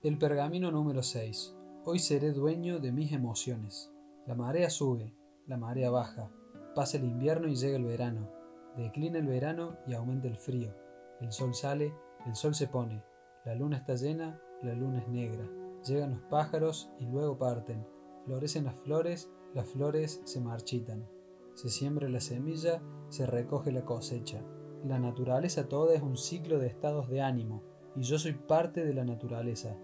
El pergamino número 6. Hoy seré dueño de mis emociones. La marea sube, la marea baja. Pasa el invierno y llega el verano. Declina el verano y aumenta el frío. El sol sale, el sol se pone. La luna está llena, la luna es negra. Llegan los pájaros y luego parten. Florecen las flores, las flores se marchitan. Se siembra la semilla, se recoge la cosecha. La naturaleza toda es un ciclo de estados de ánimo, y yo soy parte de la naturaleza.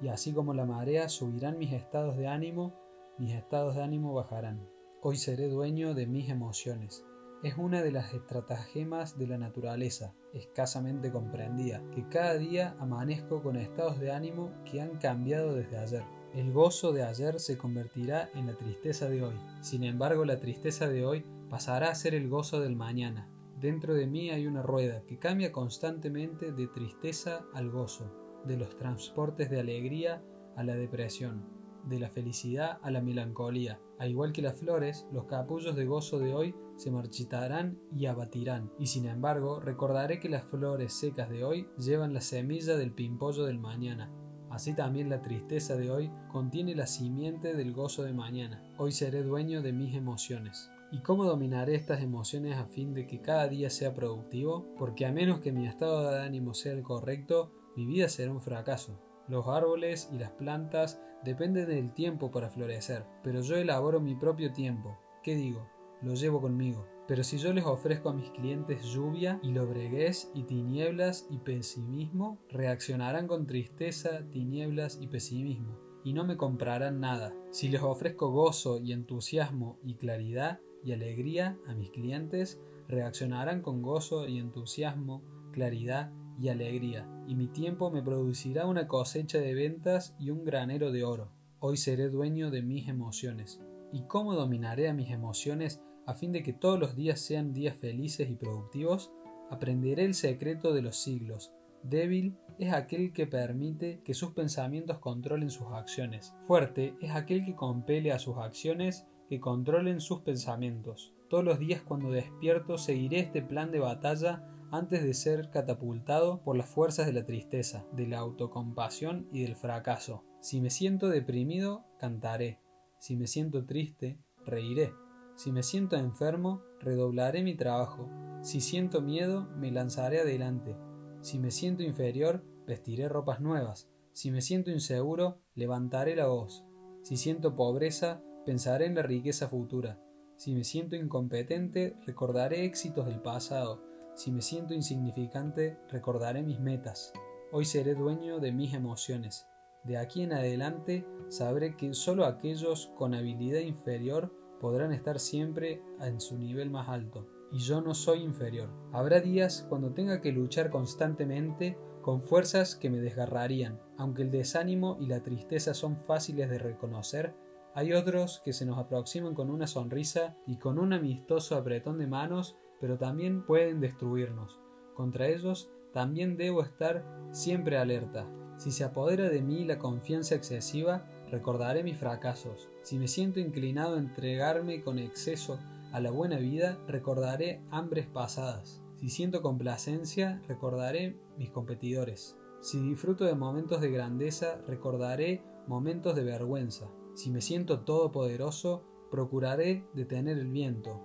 Y así como la marea subirán mis estados de ánimo, mis estados de ánimo bajarán. Hoy seré dueño de mis emociones. Es una de las estratagemas de la naturaleza, escasamente comprendida, que cada día amanezco con estados de ánimo que han cambiado desde ayer. El gozo de ayer se convertirá en la tristeza de hoy. Sin embargo, la tristeza de hoy pasará a ser el gozo del mañana. Dentro de mí hay una rueda que cambia constantemente de tristeza al gozo, de los transportes de alegría a la depresión, de la felicidad a la melancolía. Al igual que las flores, los capullos de gozo de hoy se marchitarán y abatirán, y sin embargo recordaré que las flores secas de hoy llevan la semilla del pimpollo del mañana, Así también la tristeza de hoy contiene la simiente del gozo de mañana. Hoy seré dueño de mis emociones. ¿Y cómo dominaré estas emociones a fin de que cada día sea productivo? Porque a menos que mi estado de ánimo sea el correcto, mi vida será un fracaso. Los árboles y las plantas dependen del tiempo para florecer, pero yo elaboro mi propio tiempo. ¿Qué digo? Lo llevo conmigo. Pero si yo les ofrezco a mis clientes lluvia y lobreguez y tinieblas y pesimismo, reaccionarán con tristeza, tinieblas y pesimismo, y no me comprarán nada. Si les ofrezco gozo y entusiasmo y claridad y alegría a mis clientes, reaccionarán con gozo y entusiasmo, claridad y alegría, y mi tiempo me producirá una cosecha de ventas y un granero de oro. Hoy seré dueño de mis emociones. ¿Y cómo dominaré a mis emociones a fin de que todos los días sean días felices y productivos, aprenderé el secreto de los siglos. Débil es aquel que permite que sus pensamientos controlen sus acciones. Fuerte es aquel que compele a sus acciones que controlen sus pensamientos. Todos los días cuando despierto seguiré este plan de batalla antes de ser catapultado por las fuerzas de la tristeza, de la autocompasión y del fracaso. Si me siento deprimido, cantaré. Si me siento triste, reiré. Si me siento enfermo, redoblaré mi trabajo. Si siento miedo, me lanzaré adelante. Si me siento inferior, vestiré ropas nuevas. Si me siento inseguro, levantaré la voz. Si siento pobreza, pensaré en la riqueza futura. Si me siento incompetente, recordaré éxitos del pasado. Si me siento insignificante, recordaré mis metas. Hoy seré dueño de mis emociones. De aquí en adelante sabré que solo aquellos con habilidad inferior podrán estar siempre en su nivel más alto, y yo no soy inferior. Habrá días cuando tenga que luchar constantemente con fuerzas que me desgarrarían. Aunque el desánimo y la tristeza son fáciles de reconocer, hay otros que se nos aproximan con una sonrisa y con un amistoso apretón de manos, pero también pueden destruirnos. Contra ellos también debo estar siempre alerta. Si se apodera de mí la confianza excesiva, recordaré mis fracasos. Si me siento inclinado a entregarme con exceso a la buena vida, recordaré hambres pasadas. Si siento complacencia, recordaré mis competidores. Si disfruto de momentos de grandeza, recordaré momentos de vergüenza. Si me siento todopoderoso, procuraré detener el viento.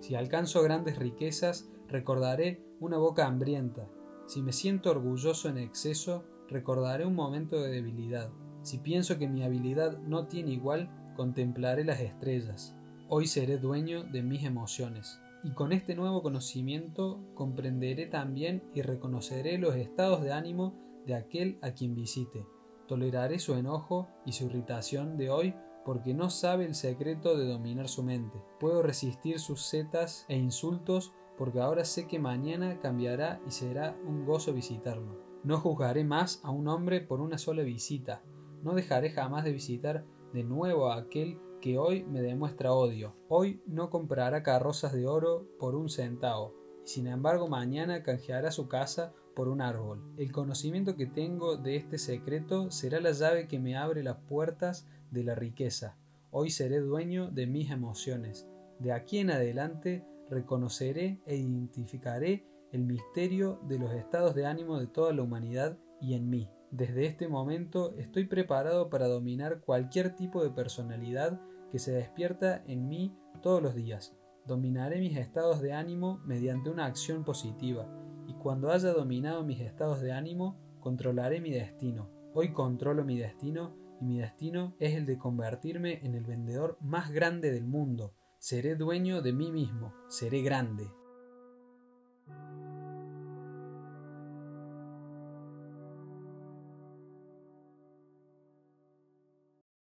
Si alcanzo grandes riquezas, recordaré una boca hambrienta. Si me siento orgulloso en exceso, recordaré un momento de debilidad. Si pienso que mi habilidad no tiene igual, contemplaré las estrellas. Hoy seré dueño de mis emociones. Y con este nuevo conocimiento comprenderé también y reconoceré los estados de ánimo de aquel a quien visite. Toleraré su enojo y su irritación de hoy porque no sabe el secreto de dominar su mente. Puedo resistir sus setas e insultos porque ahora sé que mañana cambiará y será un gozo visitarlo. No juzgaré más a un hombre por una sola visita, no dejaré jamás de visitar de nuevo a aquel que hoy me demuestra odio. Hoy no comprará carrozas de oro por un centavo, y sin embargo mañana canjeará su casa por un árbol. El conocimiento que tengo de este secreto será la llave que me abre las puertas de la riqueza. Hoy seré dueño de mis emociones. De aquí en adelante reconoceré e identificaré el misterio de los estados de ánimo de toda la humanidad y en mí. Desde este momento estoy preparado para dominar cualquier tipo de personalidad que se despierta en mí todos los días. Dominaré mis estados de ánimo mediante una acción positiva, y cuando haya dominado mis estados de ánimo, controlaré mi destino. Hoy controlo mi destino y mi destino es el de convertirme en el vendedor más grande del mundo. Seré dueño de mí mismo, seré grande.